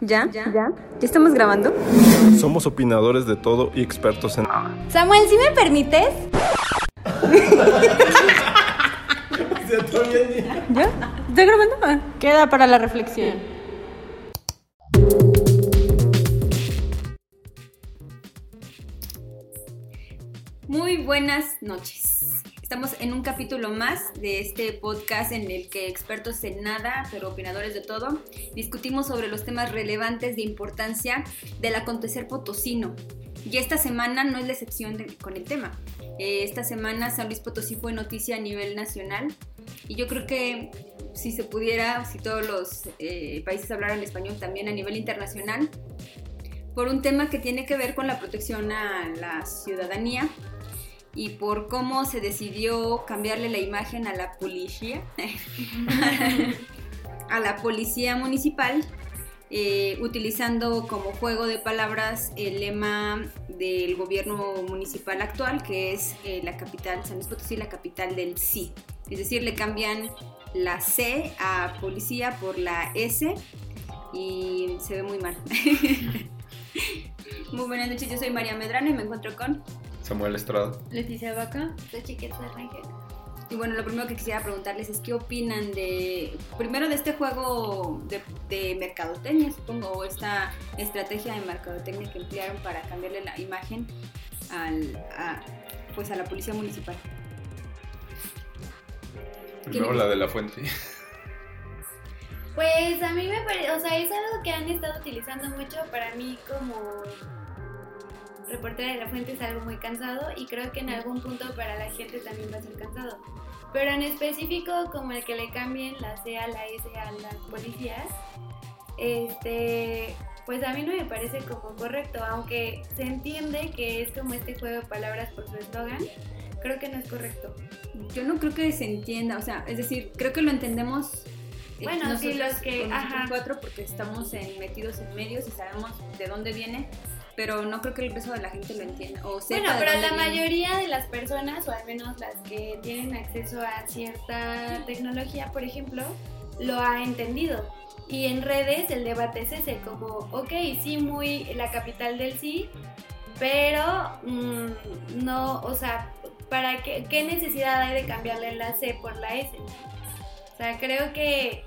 ¿Ya? ¿Ya? ¿Ya estamos grabando? Somos opinadores de todo y expertos en Samuel, ¿sí me permites? ¿Ya? ¿Estoy grabando? Ah. Queda para la reflexión. Muy buenas noches. Estamos en un capítulo más de este podcast en el que expertos en nada, pero opinadores de todo, discutimos sobre los temas relevantes de importancia del acontecer potosino. Y esta semana no es la excepción con el tema. Eh, esta semana San Luis Potosí fue noticia a nivel nacional y yo creo que si se pudiera, si todos los eh, países hablaran español también a nivel internacional, por un tema que tiene que ver con la protección a la ciudadanía y por cómo se decidió cambiarle la imagen a la policía, a la policía municipal, eh, utilizando como juego de palabras el lema del gobierno municipal actual, que es eh, la capital, San Luis Potosí, la capital del sí. Es decir, le cambian la C a policía por la S y se ve muy mal. muy buenas noches, yo soy María Medrano y me encuentro con Samuel Estrada. Leticia Vaca. Soy Chiqueta Rangel. Y bueno, lo primero que quisiera preguntarles es qué opinan de, primero de este juego de, de mercadotecnia, supongo, o esta estrategia de mercadotecnia que emplearon para cambiarle la imagen al, a, pues a la policía municipal. Primero la de la fuente. Pues a mí me parece, o sea, es algo que han estado utilizando mucho para mí como reportera de la fuente es algo muy cansado y creo que en algún punto para la gente también va a ser cansado. Pero en específico, como el que le cambien la C a la S a las policías, este, pues a mí no me parece como correcto, aunque se entiende que es como este juego de palabras por su eslogan, creo que no es correcto. Yo no creo que se entienda, o sea, es decir, creo que lo entendemos. eh, Bueno, sí, los que- ajá. cuatro porque estamos en- metidos en medios y sabemos de dónde viene, pero no creo que el resto de la gente lo entienda o sepa Bueno, pero la viene. mayoría de las personas, o al menos las que tienen acceso a cierta tecnología, por ejemplo, lo ha entendido. Y en redes el debate es ese, como, ok, sí, muy la capital del sí, pero mm, no, o sea, ¿para qué, qué necesidad hay de cambiarle la C por la S? O sea, creo que,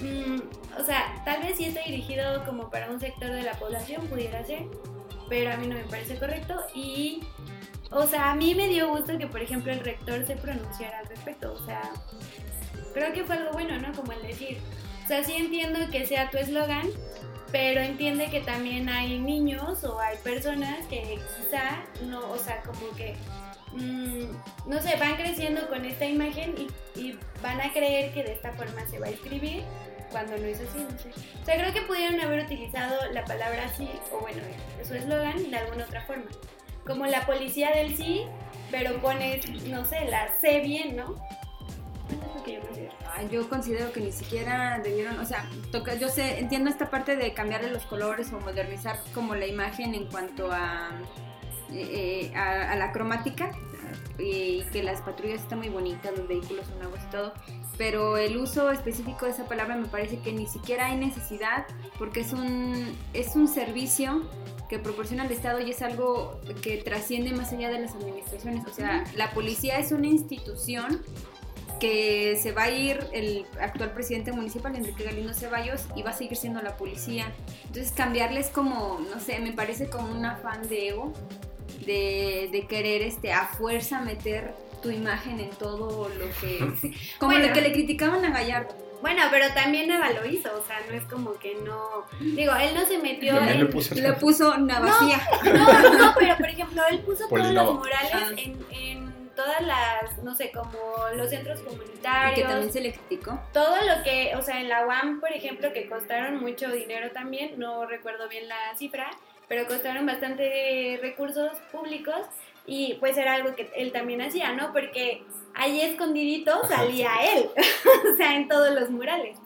mm, o sea, tal vez sí está dirigido como para un sector de la población, pudiera ser, pero a mí no me parece correcto y, o sea, a mí me dio gusto que, por ejemplo, el rector se pronunciara al respecto, o sea, creo que fue algo bueno, ¿no? Como el decir, o sea, sí entiendo que sea tu eslogan, pero entiende que también hay niños o hay personas que quizá no, o sea, como que, mm, no sé, van creciendo con esta imagen y, y van a creer que de esta forma se va a escribir cuando no es así, no sé. O sea, creo que pudieron haber utilizado la palabra sí, o bueno, su eslogan de alguna otra forma. Como la policía del sí, pero pones, no sé, la C bien, ¿no? Yo considero. Yo considero que ni siquiera debieron, o sea, toca, yo sé, entiendo esta parte de cambiarle los colores o modernizar como la imagen en cuanto a, eh, eh, a la cromática y que las patrullas están muy bonitas, los vehículos son nuevos y todo, pero el uso específico de esa palabra me parece que ni siquiera hay necesidad porque es un, es un servicio que proporciona el Estado y es algo que trasciende más allá de las administraciones, o sea, la policía es una institución que se va a ir el actual presidente municipal, Enrique Galindo Ceballos, y va a seguir siendo la policía. Entonces cambiarles como, no sé, me parece como un afán de ego, de, de querer este, a fuerza meter tu imagen en todo lo que... Como Bueno. lo que le criticaban a Gallardo. Bueno, pero también Nava lo hizo, o sea, no es como que no... Digo, él no se metió También en... le puso Le puso navajía. No, no, pero por ejemplo, él puso todos Polinova. los murales Ah. en, en todas las, no sé, como los centros Y comunitarios. que también se le criticó. Todo lo que, o sea, en la UAM, por ejemplo, que costaron mucho dinero también, no recuerdo bien la cifra, pero costaron bastante recursos públicos y pues era algo que él también hacía, ¿no? Porque ahí escondidito salía él, o sea, en todos los murales.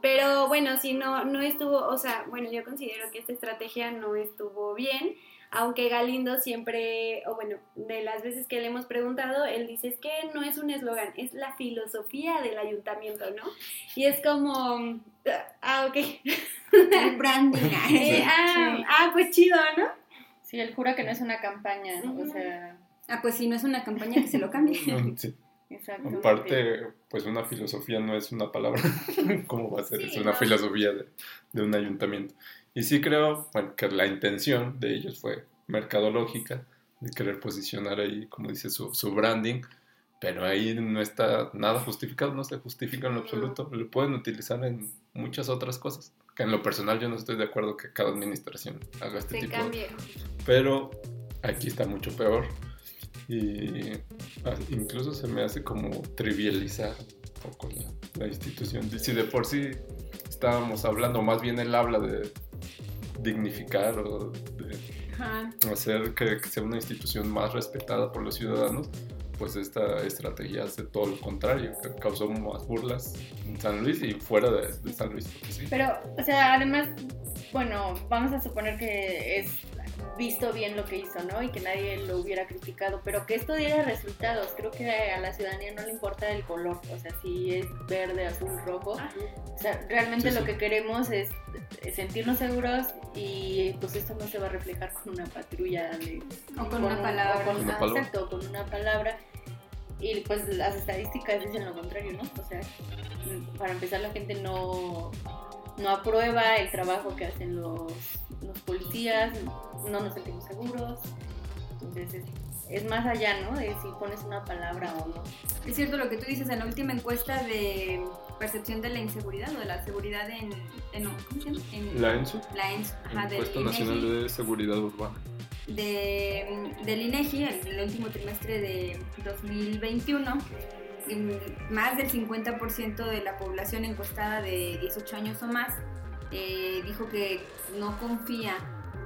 Pero bueno, si no, no estuvo, o sea, bueno, yo considero que esta estrategia no estuvo bien. Aunque Galindo siempre, o bueno, de las veces que le hemos preguntado, él dice es que no es un eslogan, es la filosofía del ayuntamiento, ¿no? Y es como, ah, ok. El branding. Eh, ah, ah, pues chido, ¿no? Sí, él jura que no es una campaña, o sea... Ah, pues si no es una campaña, que se lo cambie. sí. Aparte, pues una filosofía no es una palabra. ¿Cómo va a ser? es una filosofía de, de, un ayuntamiento. Y sí creo, bueno, que la intención de ellos fue mercadológica, de querer posicionar ahí, como dice, su, su branding, pero ahí no está nada justificado, no se justifica en lo absoluto. Lo pueden utilizar en muchas otras cosas. Que en lo personal yo no estoy de acuerdo que cada administración haga este tipo de... Pero aquí está mucho peor y ah, incluso se me hace como trivializar un poco la, institución. Si de por sí estábamos hablando, más bien él habla de dignificar o de hacer que, sea una institución más respetada por los ciudadanos, pues esta estrategia hace todo lo contrario, que causó más burlas en San Luis y fuera de, San Luis. Pero, o sea, además, bueno, vamos a suponer que es visto bien lo que hizo, ¿no? Y que nadie lo hubiera criticado, pero que esto diera resultados. Creo que a la ciudadanía no le importa el color, o sea, si es verde, azul, rojo. O sea, realmente lo que queremos es sentirnos seguros y pues esto no se va a reflejar con una patrulla de, o con, una palabra. O con, una, exacto, con una palabra. Y pues las estadísticas dicen lo contrario, ¿no? O sea, para empezar la gente no no aprueba el trabajo que hacen los, los policías, no nos sentimos seguros. Entonces es, más allá, ¿no? De si pones una palabra o no. Es cierto lo que tú dices en la última encuesta de percepción de la inseguridad o de la seguridad en, ¿cómo se llama? la ENSO. La ENSO, ajá, Encuesta Nacional de Seguridad Urbana. De, del INEGI, el, el último trimestre de 2021 más del 50% de la población encuestada de 18 años o más eh, dijo que no confía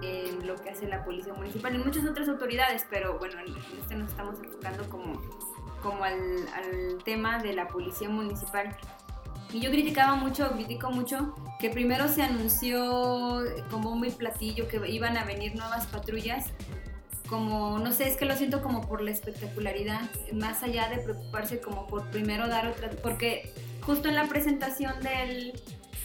en lo que hace la policía municipal y muchas otras autoridades, pero bueno, en este nos estamos enfocando como, como al, al tema de la policía municipal. Y yo criticaba mucho, critico mucho, que primero se anunció como muy platillo que iban a venir nuevas patrullas como, no sé, es que lo siento como por la espectacularidad, más allá de preocuparse como por primero dar otra, porque justo en la presentación del,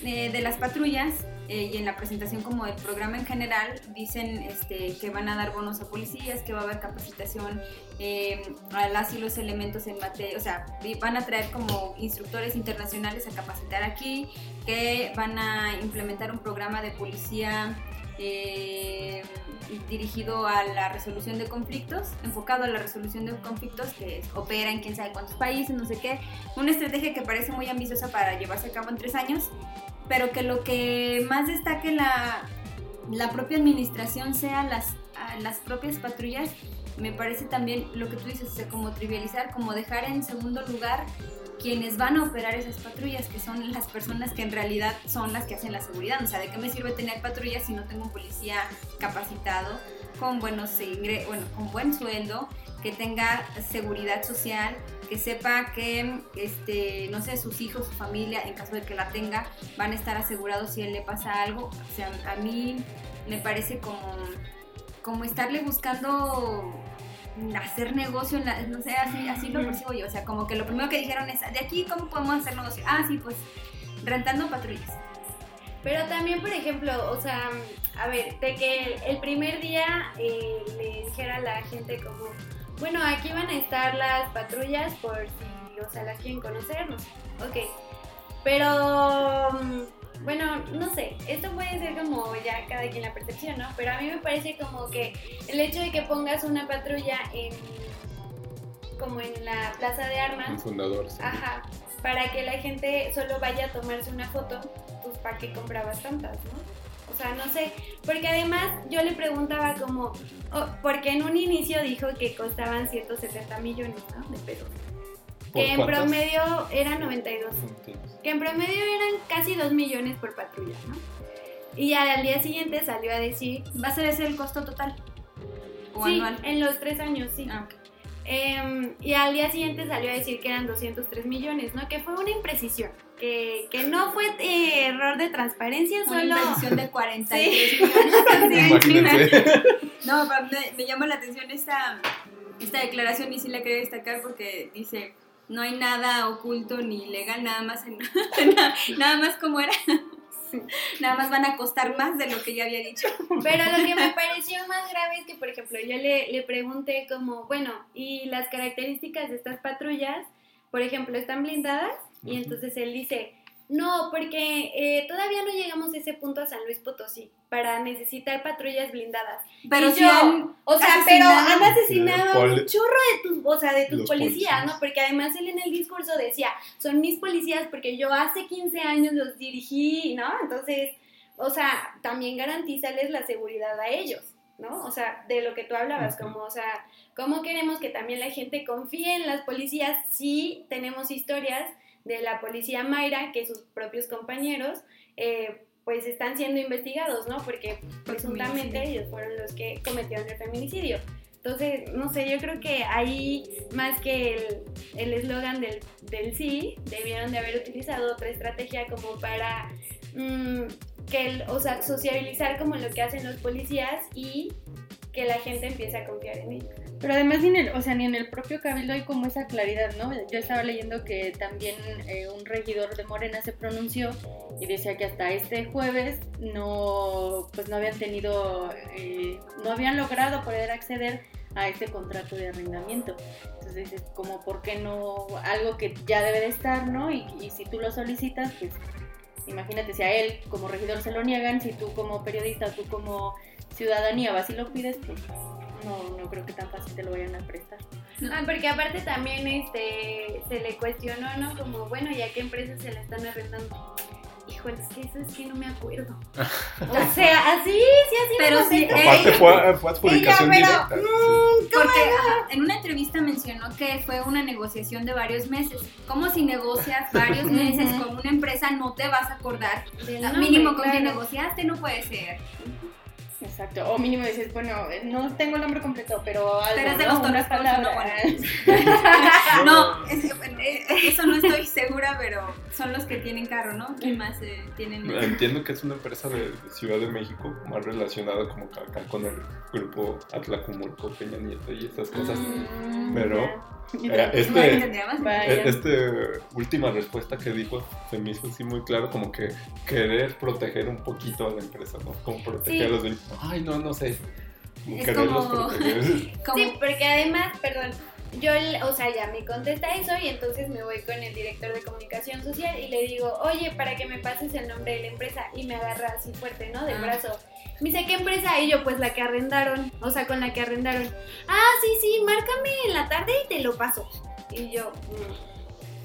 eh, de las patrullas eh, y en la presentación como del programa en general, dicen este, que van a dar bonos a policías, que va a haber capacitación eh, a las y los elementos en materia, o sea, van a traer como instructores internacionales a capacitar aquí, que van a implementar un programa de policía eh, dirigido a la resolución de conflictos, enfocado a la resolución de conflictos que opera en quién sabe cuántos países, no sé qué. Una estrategia que parece muy ambiciosa para llevarse a cabo en tres años, pero que lo que más destaque la, la propia administración sea las, las propias patrullas, me parece también lo que tú dices, o sea, como trivializar, como dejar en segundo lugar quienes van a operar esas patrullas, que son las personas que en realidad son las que hacen la seguridad. O sea, ¿de qué me sirve tener patrullas si no tengo un policía capacitado, con buenos bueno, con buen sueldo, que tenga seguridad social, que sepa que, este, no sé, sus hijos, su familia, en caso de que la tenga, van a estar asegurados si él le pasa algo? O sea, a mí me parece como, como estarle buscando hacer negocio, no sé, así, así lo percibo yo. O sea, como que lo primero que dijeron es, de aquí, ¿cómo podemos hacer negocio? Ah, sí, pues rentando patrullas. Pero también, por ejemplo, o sea, a ver, de que el primer día eh, le dijera a la gente como, bueno, aquí van a estar las patrullas por si, o sea, las quieren conocernos. Ok. Pero mm, bueno, no sé, esto puede ser como ya cada quien la percepción, ¿no? Pero a mí me parece como que el hecho de que pongas una patrulla en como en la plaza de armas. Un fundador. Ajá. Para que la gente solo vaya a tomarse una foto, pues para qué comprabas tantas, ¿no? O sea, no sé, porque además yo le preguntaba como, oh, porque en un inicio dijo que costaban 170 millones ¿no? de pesos que en promedio eran 92. Que en promedio eran casi 2 millones por patrulla, ¿no? Y al día siguiente salió a decir... ¿Va a ser ese el costo total? ¿O sí, en los tres años, sí. Ah, em, y al día siguiente salió a decir que eran 203 millones, ¿no? Que fue una imprecisión, que, que no fue eh, error de transparencia, Una solo... inversión de 43 Sí. millones. No, me, me llama la atención esta, esta declaración y sí la quería destacar porque dice, no hay nada oculto ni ilegal, nada más, en- nada más como era. Nada más van a costar más de lo que ya había dicho. Pero lo que me pareció más grave es que, por ejemplo, yo le, le pregunté como, bueno, ¿y las características de estas patrullas? Por ejemplo, ¿están blindadas? Y entonces él dice, no, porque eh, todavía no llegamos a ese punto a San Luis Potosí para necesitar patrullas blindadas. Pero Y si yo, han O sea, pero asesinado- han asesinado a un chorro de tus, o sea, de tus policías, policías. ¿no? Porque además él en el discurso decía, son mis policías porque yo hace 15 años los dirigí, ¿no? Entonces, o sea, también garantízales la seguridad a ellos, ¿no? O sea, de lo que tú hablabas, como, o sea, ¿cómo queremos que también la gente confíe en las policías si tenemos historias de la policía Mayra que sus propios compañeros, eh, pues están siendo investigados, ¿no? Porque presuntamente ellos fueron los que cometieron el feminicidio. Entonces, no sé, yo creo que ahí, más que el el eslogan del, del sí, debieron de haber utilizado otra estrategia como para, mm, que el- o sea, sociabilizar como lo que hacen los policías y que la gente empiece a confiar en ellos. Pero además en el, o sea, ni en el propio cabildo hay como esa claridad, ¿no? Yo estaba leyendo que también eh, un regidor de Morena se pronunció y decía que hasta este jueves no, pues no habían tenido, eh, no habían logrado poder acceder a este contrato de arrendamiento. Entonces dices, como, ¿por qué no? Algo que ya debe de estar, ¿no? Y, y si tú lo solicitas, pues imagínate, si a él como regidor se lo niegan, si tú como periodista, tú como ciudadanía vas y lo pides, pues no, no creo que tan fácil te lo vayan a prestar. Ah, porque aparte también este se le cuestionó, ¿no? Como, bueno, ¿y a qué empresas se la están arrendando? Híjole, es que eso es que no me acuerdo. O sea, así, sí, así. Pero sí, eh, Aparte fue, fue adjudicación pero, directa. Porque ajá, en una entrevista mencionó que fue una negociación de varios meses. ¿Cómo si negocias varios meses con una empresa no te vas a acordar? Del Mínimo con quien claro. negociaste no puede ser. Exacto. O mínimo dices, bueno, eh, no tengo el nombre completo, pero algo, Pero es de ¿no? los Una Torres, palabra. no, No. es- eh, eso no estoy segura, pero son los que tienen carro, ¿no? ¿Quién más eh, tienen? Entiendo que es una empresa de Ciudad de México, más relacionada como acá con el grupo Atlacomulco, Peña Nieto y estas cosas. Mm, Pero. eh, ¿No este. Eh, Este última respuesta que dijo se me hizo así muy claro, como que querer proteger un poquito a la empresa, ¿no? Como proteger Sí. a los dueños. Ay, no, no sé. Como Es quererlos como- proteger. Como- Sí, porque además, perdón, yo, o sea, ya me contesta eso y entonces me voy con el director de comunicación social y le digo, oye, para que me pases el nombre de la empresa y me agarra así fuerte, ¿no? Del Ah. brazo. Me dice, ¿qué empresa? Y yo, pues la que arrendaron, o sea, con la que arrendaron. Ah, sí, sí, márcame en la tarde y te lo paso. Y yo,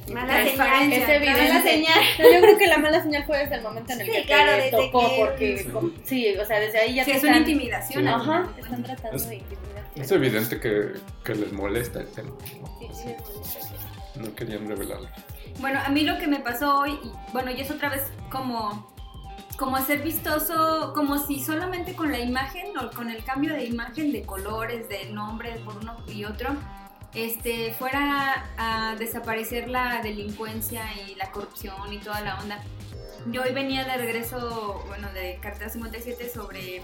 mm, mala señal, Transparencia, Es evidente. mala señal. No, yo creo que la mala señal fue desde el momento en el Sí, que claro, te tocó, que- porque Sí. o sea, desde ahí ya Sí, te es una intimidación. Sí. Ajá, te están tratando de intimidar. Es evidente que, que les molesta el tema. Sí, sí, sí. No querían revelarlo. Bueno, a mí lo que me pasó hoy, y bueno, y es otra vez como, como hacer vistoso, como si solamente con la imagen o con el cambio de imagen, de colores, de nombre por uno y otro, este, fuera a desaparecer la delincuencia y la corrupción y toda la onda. Yo hoy venía de regreso, bueno, de cartera 57 sobre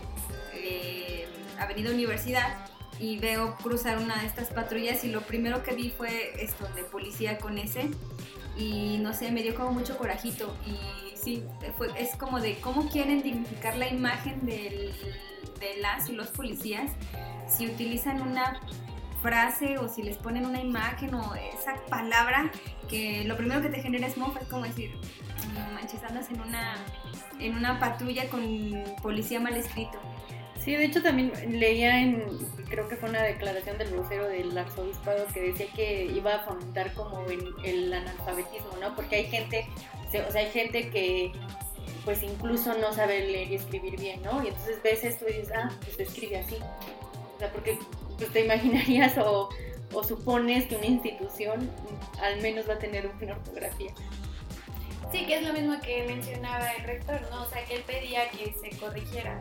eh, Avenida Universidad y veo cruzar una de estas patrullas y lo primero que vi fue esto de policía con ese y no sé, me dio como mucho corajito y sí, es como de cómo quieren dignificar la imagen de las y los policías si utilizan una frase o si les ponen una imagen o esa palabra que lo primero que te genera es mofa, es como decir, manches, andas en una, en una patrulla con policía mal escrito. Sí, de hecho también leía en, creo que fue una declaración del vocero del arzobispado que decía que iba a fomentar como el, el analfabetismo, ¿no? Porque hay gente, o sea, hay gente que pues incluso no sabe leer y escribir bien, ¿no? Y entonces ves esto y dices, ah, pues escribe así. O sea, porque pues, te imaginarías o, o supones que una institución al menos va a tener una ortografía. Sí, que es lo mismo que mencionaba el rector, ¿no? O sea, que él pedía que se corrigiera.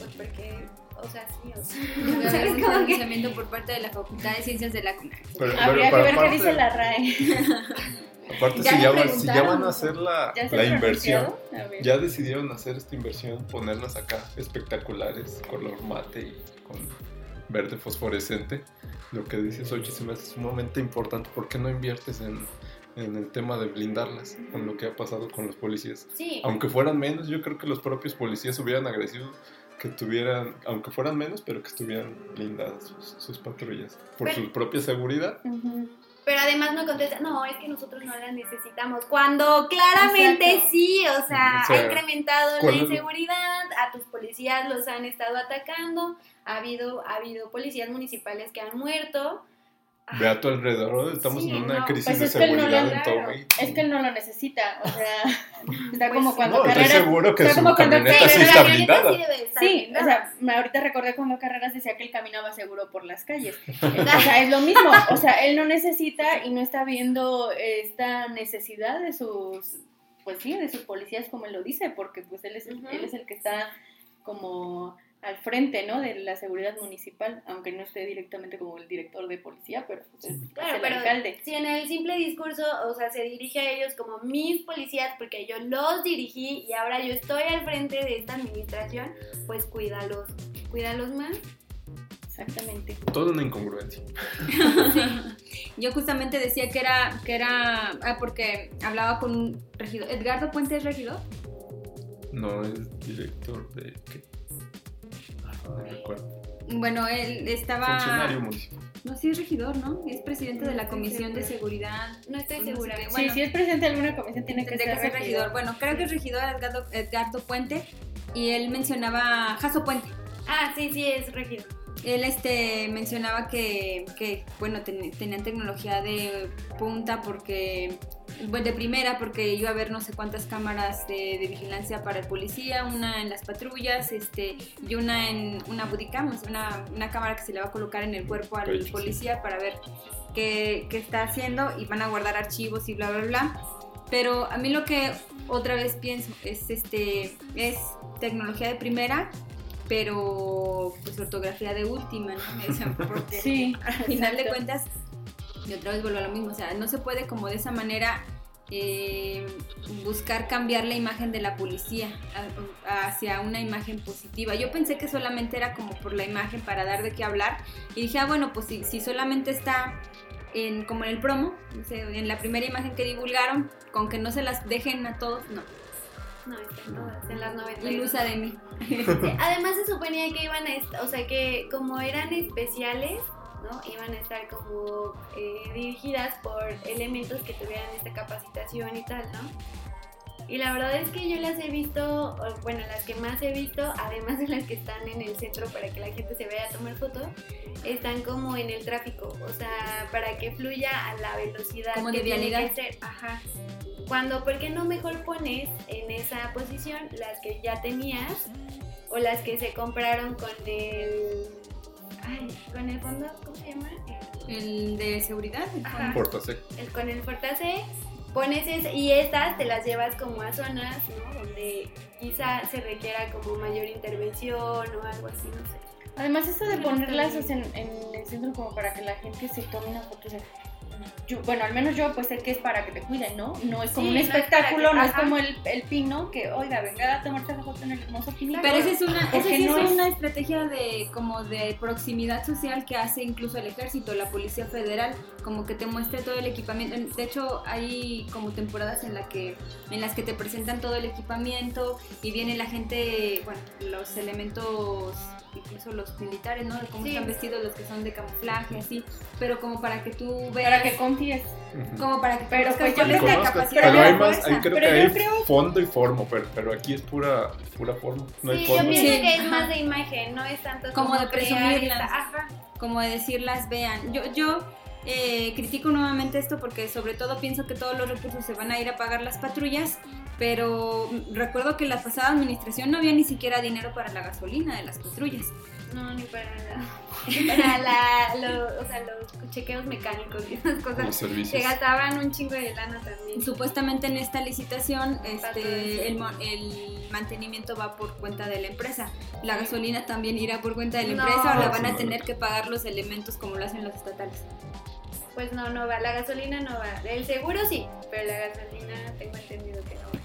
Pues porque, o sea, sí, o sea. ¿sabes un cómo que- pronunciamiento por parte de la Facultad de Ciencias de la. Pero- Habría que ver qué dice la RAE. Aparte, si, ya, si ya van a hacer la, la inversión, ya decidieron hacer esta inversión, ponerlas acá espectaculares, color mate y con verde fosforescente. Lo que dices, oye, se me hace sumamente importante. ¿Por qué no inviertes en, en el tema de blindarlas con lo que ha pasado con los policías? Sí. Aunque fueran menos, yo creo que los propios policías hubieran agradecido que tuvieran, aunque fueran menos, pero que estuvieran blindadas sus, patrullas por su propia seguridad. Pero además no contesta, no, es que nosotros no las necesitamos. Cuando claramente sí, o sea, ha incrementado la inseguridad, a tus policías los han estado atacando, ha habido, ha habido policías municipales que han muerto. Ve a tu alrededor, estamos en una crisis pues de seguridad en todo México. Es que él no lo necesita, o sea, está pues como cuando no, Carreras... Estoy seguro que su camioneta sí está blindada. Sí, o sea, ahorita recordé cuando Carreras decía que él caminaba seguro por las calles. o sea, es lo mismo, o sea, él no necesita y no está viendo esta necesidad de sus, pues sí, de sus policías como él lo dice, porque pues él es, él es el que está como al frente, ¿no? De la seguridad municipal, aunque no esté directamente como el director de policía, pero pues, es, el alcalde. Si en el simple discurso, o sea, se dirige a ellos como mis policías, porque yo los dirigí y ahora yo estoy al frente de esta administración, pues cuídalos, cuídalos más. Exactamente. Toda una incongruencia. Yo justamente decía que era, que era, ah, porque hablaba con un regidor. ¿Edgardo Puente es regidor? No, es director de... ¿qué? Bueno, él estaba... Funcionario municipal. No, sí es regidor, ¿no? Es presidente de la Comisión de Seguridad. No estoy segura. sí, si es presidente de alguna comisión tiene que, ser, regidor. Bueno, creo que es regidor Edgardo, Edgardo Puente y él mencionaba Jaso Puente. Ah, sí, sí, es regidor él este mencionaba que, que bueno tenían tecnología de punta porque bueno, de primera porque iba a haber no sé cuántas cámaras de, vigilancia para el policía una en las patrullas este y una en una bodycam una, una cámara que se le va a colocar en el cuerpo al policía para ver qué, qué está haciendo y van a guardar archivos y bla bla bla. Pero a mí lo que otra vez pienso es este es tecnología de primera pero pues ortografía de última, ¿no? Porque sí, al final de cuentas, y otra vez vuelvo a lo mismo, o sea, no se puede como de esa manera eh, buscar cambiar la imagen de la policía hacia una imagen positiva. Yo pensé que solamente era como por la imagen para dar de qué hablar y dije, ah, bueno, pues si, si solamente está en, como en el promo, en la primera imagen que divulgaron, con que no se las dejen a todos, no. No, están todas en las 90. Ilusa de mí. además se suponía que iban a, o sea, que como eran especiales, ¿no? Iban a estar como eh, dirigidas por elementos que tuvieran esta capacitación y tal, ¿no? Y la verdad es que yo las he visto, bueno, las que más he visto, además de las que están en el centro para que la gente se vaya a tomar foto, están como en el tráfico, o sea, para que fluya a la velocidad como que tiene que ser. Ajá. Cuando, ¿por qué no mejor pones en esa posición las que ya tenías o las que se compraron con el. Ay, con el fondo, ¿cómo se llama? El, de seguridad, el Fortase. El, con el Fortase. Pones y estas te las llevas como a zonas, ¿no? Donde quizá se requiera como mayor intervención o algo así, no sé. Además, esto de ponerlas en, en, el centro como para que la gente se tome una foto, bueno, al menos yo pues sé que es para que te cuiden, ¿no? No es como un espectáculo, no es, como el, el, pino que, oiga, venga a tomarte la foto en el hermoso pino. Pero esa es una, esa sí es, una estrategia de como de proximidad social que hace incluso el ejército, la policía federal, como que te muestre todo el equipamiento. De hecho, hay como temporadas en la que en las que te presentan todo el equipamiento y viene la gente, bueno, los elementos incluso los militares, ¿no? De cómo están vestidos los que son de camuflaje, así, pero como para que tú veas. Para que confíes. Como para que pero pues yo les capacidad. Pero hay más, ahí creo que hay fondo y forma, pero, pero aquí es pura, pura forma. No sí, hay forma. yo pienso que es más de imagen, no es tanto como, de presumirlas. Como de decirlas, vean. Yo, yo eh, critico nuevamente esto porque sobre todo pienso que todos los recursos se van a ir a pagar las patrullas, pero recuerdo que la pasada administración no había ni siquiera dinero para la gasolina de las patrullas. No, ni para nada. para la, o sea, los chequeos mecánicos y esas cosas. Se gastaban un chingo de lana también. Supuestamente en esta licitación este, el, el, mantenimiento va por cuenta de la empresa. La gasolina también irá por cuenta de la empresa o la van a tener que pagar los elementos como lo hacen los estatales. pues no, no va, la gasolina no va. El seguro sí, pero la gasolina tengo entendido que no va.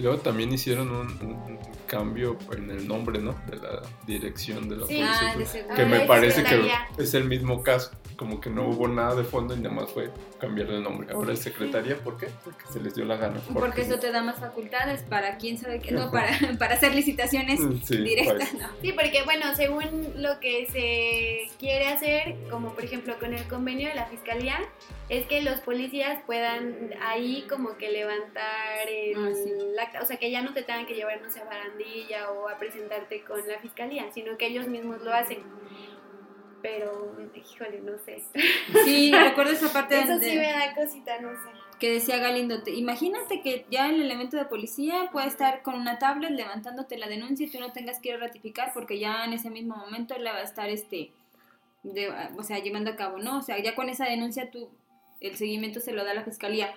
Luego también hicieron un, cambio en el nombre, ¿no? De la dirección de la Sí. Ah, policía. de seguro. que me es parece que es el mismo caso. Como que no hubo nada de fondo y nada más fue cambiar el nombre. Ahora es secretaría, ¿por qué? Porque se les dio la gana. Porque eso te da más facultades para quién sabe qué, no, para, para hacer licitaciones Mm, sí, directas, pues. ¿no? Sí, porque bueno, según lo que se quiere hacer, como por ejemplo con el convenio de la fiscalía, es que los policías puedan ahí como que levantar el Ah, sí. acta, o sea, que ya no te tengan que llevar, no sé, a o a presentarte con la fiscalía, sino que ellos mismos lo hacen. Pero, híjole, no sé. Sí, recuerdo esa parte Eso de- sí me da cosita, no sé. que decía Galindo, te- imagínate que ya el elemento de policía puede estar con una tablet levantándote la denuncia y tú no tengas que ir a ratificar porque ya en ese mismo momento la va a estar, este, de- o sea, llevando a cabo, ¿no? O sea, ya con esa denuncia tú, el seguimiento se lo da la fiscalía.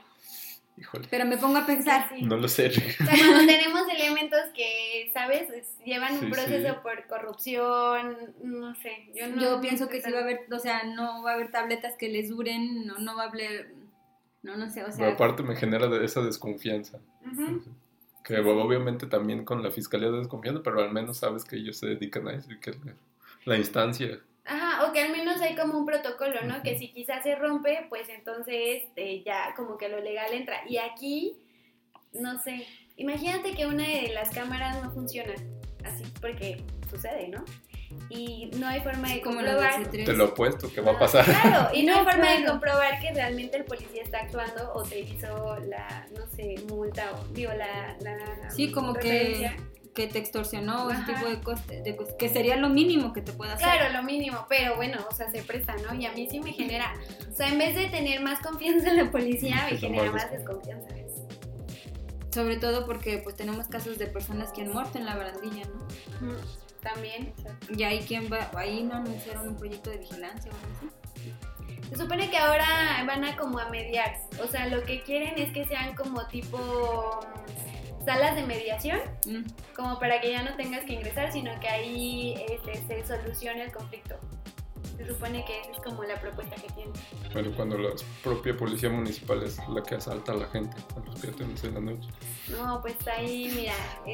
Híjole, Pero me pongo a pensar, Sí. no lo sé. O sea, cuando tenemos elementos que, ¿sabes? Es- Llevan un proceso sí. por corrupción, no sé. Yo, no, yo pienso que sí va a haber, o sea, no va a haber tabletas que les duren, no, no va a haber, no, no sé, o Pero sea, aparte me genera de- esa desconfianza. Que obviamente también con la fiscalía de desconfianza, pero al menos sabes que ellos se dedican a eso y que la, la instancia. Que al menos hay como un protocolo, ¿no? Que si quizás se rompe, pues entonces eh, ya como que lo legal entra. Y aquí, no sé, imagínate que una de las cámaras no funciona, así, porque sucede, ¿no? Y no hay forma de como lo del comprobar. C3. Te lo apuesto que va a pasar. Claro, y no hay forma de comprobar que realmente el policía está actuando o te hizo la, no sé, multa o, digo, la... la Sí, como que. Que te extorsionó o ese tipo de cosas, que sería lo mínimo que te pueda hacer. Claro, lo mínimo, pero bueno, o sea, se presta, ¿no? Y a mí sí me genera, o sea, en vez de tener más confianza en la policía, me genera más desconfianza. Sobre todo porque pues tenemos casos de personas que han muerto en la barandilla, ¿no? También. Y ahí quién va, ahí no anunciaron un proyecto de vigilancia o algo así. Se supone que ahora van a como a mediar, o sea, lo que quieren es que sean como tipo salas de mediación, Mm. como para que ya no tengas que ingresar, sino que ahí este, se solucione el conflicto. Se supone que esa es como la propuesta que tienen. Pero cuando la propia policía municipal es la que asalta a la gente, a los peatones en la noche. No, pues ahí, mira,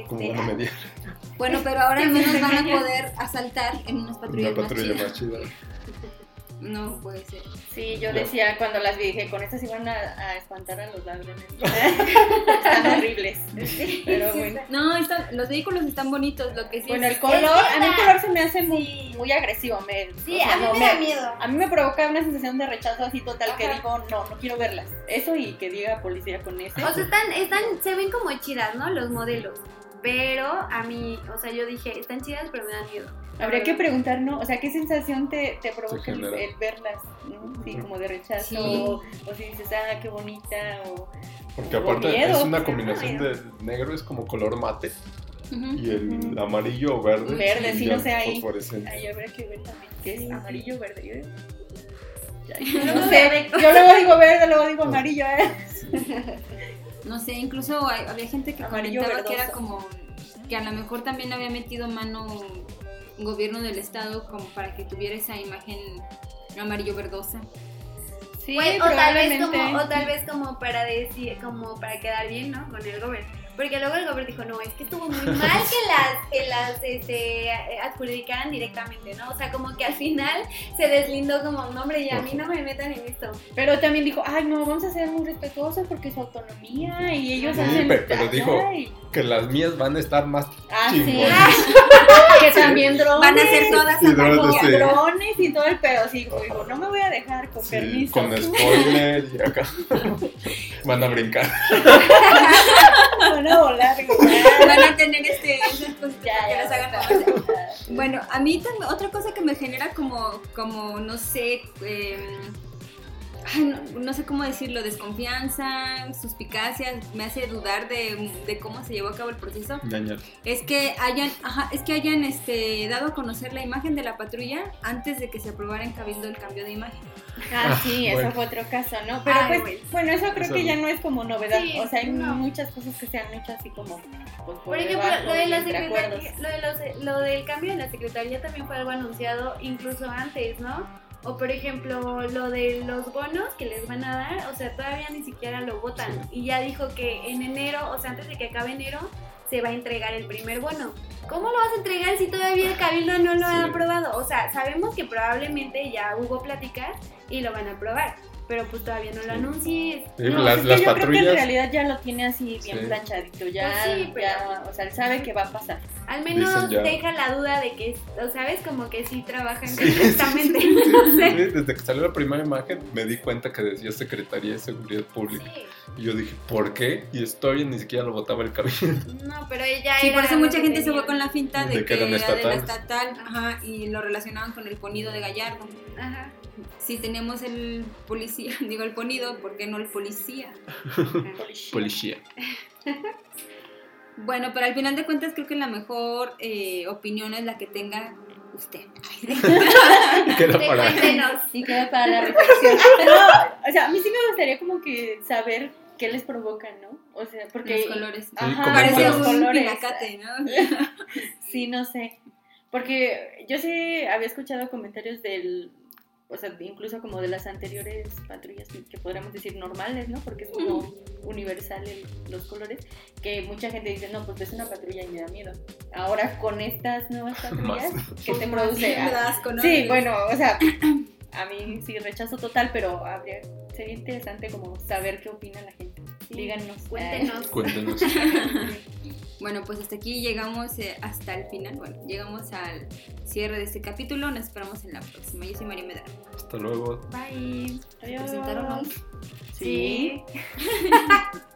¿Cómo este, van a mediar? Bueno, pero ahora al menos van a poder asaltar en unas patrullas Una patrulla más más chidas. chida. No puede ser. Sí, yo Ya. decía cuando las vi, dije, con estas iban a, a espantar a los ladrones. Están horribles. Pero Sí, bueno. No, están- los vehículos están bonitos, lo que sí Bueno, es- el color, a mí el color se me hace muy, Sí. muy agresivo. Me, Sí, o sea, a mí no, me da miedo. A mí me provoca una sensación de rechazo así total que digo, no, no quiero verlas. Eso y que diga policía con ese. O sea, están, están, se ven como chidas, ¿no? Los modelos. Pero a mí, o sea, yo dije, están chidas, pero me dan miedo. Habría que preguntar, ¿no? O sea, ¿qué sensación te, te provoca el, verlas? ¿no? Sí, como de rechazo, Sí. o, o si dices, ah, qué bonita, o... Porque o aparte miedo, es una combinación de negro, es como color mate, y el amarillo o verde. Verde, y sí, no sé, ahí. Ahí habría que ver también, que es Sí. amarillo, verde. Yo, ya, no sé, verde. yo luego digo verde, luego digo amarillo, ¿eh? No sé, incluso hay- había gente que Amarillo comentaba que era como que a lo mejor también había metido mano gobierno del estado como para que tuviera esa imagen amarillo verdosa. Sí, Pues, o tal vez como, o tal vez como para decir, como para quedar bien, ¿no? Con el gobierno. Porque luego el gobierno dijo, no, es que estuvo muy mal que las, que las este, adjudicaran directamente, ¿no? O sea, como que al final se deslindó como, no, hombre, y a mí no me metan en esto. Pero también dijo, ay, no, vamos a ser muy respetuosos porque es su autonomía y ellos Sí, hacen... pe- pero dijo- Ay. Que las mías van a estar más Ah, sí. que también drones. Van a ser todas Y drones, sí. drones y todo el pedo. Sí, digo, no me voy a dejar con Sí, permiso. con spoiler y acá van a brincar. Van a volar. Van a tener este, esas cositas Ya, que las hagan moverse. Bueno, a mí también, otra cosa que me genera como, como no sé, eh, ay, no, no sé cómo decirlo, desconfianza, suspicacia, me hace dudar de, de cómo se llevó a cabo el proceso, Ñañar. es que hayan, ajá, es que hayan este, dado a conocer la imagen de la patrulla antes de que se aprobara en Cabildo el cambio de imagen. Ah, Ah, sí, bueno. eso fue otro caso, ¿no? Pero Ay, pues, bueno, eso creo Eso que ya no es como novedad. Sí, o sea, hay no. muchas cosas que se han hecho así como, pues, Por ejemplo, debajo, lo, de la secretaría, lo, de los- lo del cambio en la secretaría también fue algo anunciado incluso antes, ¿no? O por ejemplo, lo de los bonos que les van a dar, o sea, todavía ni siquiera lo votan. Y ya dijo que en enero, o sea, antes de que acabe enero, se va a entregar el primer bono. ¿Cómo lo vas a entregar si todavía el cabildo no lo ha aprobado? O sea, sabemos que probablemente ya hubo pláticas y lo van a aprobar pero pues todavía no lo anuncies. no, las, es que yo creo que en realidad ya lo tiene así bien planchadito, ya, pues ya, o sea, él sabe que va a pasar. Al menos deja la duda de que, o sabes, como que sí trabajan correctamente. desde que salió la primera imagen me di cuenta que decía Secretaría de Seguridad Pública. Y yo dije, ¿por qué? Y estoy ni siquiera lo votaba el cabello. No, pero ella Sí, por eso mucha gente se fue con la finta de, que, era, de la estatal, ajá, y lo relacionaban con el ponido de Gallardo. Ajá si tenemos el policía, digo el ponido, ¿por qué no el policía? policía. bueno, pero al final de cuentas creo que la mejor eh, opinión es la que tenga usted. queda para... Y queda para la reflexión. o sea, a mí sí me gustaría como que saber qué les provoca, ¿no? O sea, porque... Los colores. Ajá, parece un colores. ¿no? sí, no sé. Porque yo sí había escuchado comentarios del o sea, incluso como de las anteriores patrullas que podríamos decir normales, ¿no? Porque es como universal los colores, que mucha gente dice, no, pues es una patrulla y me da miedo. Ahora con estas nuevas patrullas, que te produce... sí, bueno, o sea, a mí sí rechazo total, pero habría, sería interesante como saber qué opina la gente. Díganos. Cuéntenos. Cuéntenos. Bueno, pues hasta aquí llegamos eh, hasta el final. Bueno, llegamos al cierre de este capítulo. Nos esperamos en la próxima. Yo soy María Medrano. Hasta luego. Bye. ¿Se presentaron hoy? Sí.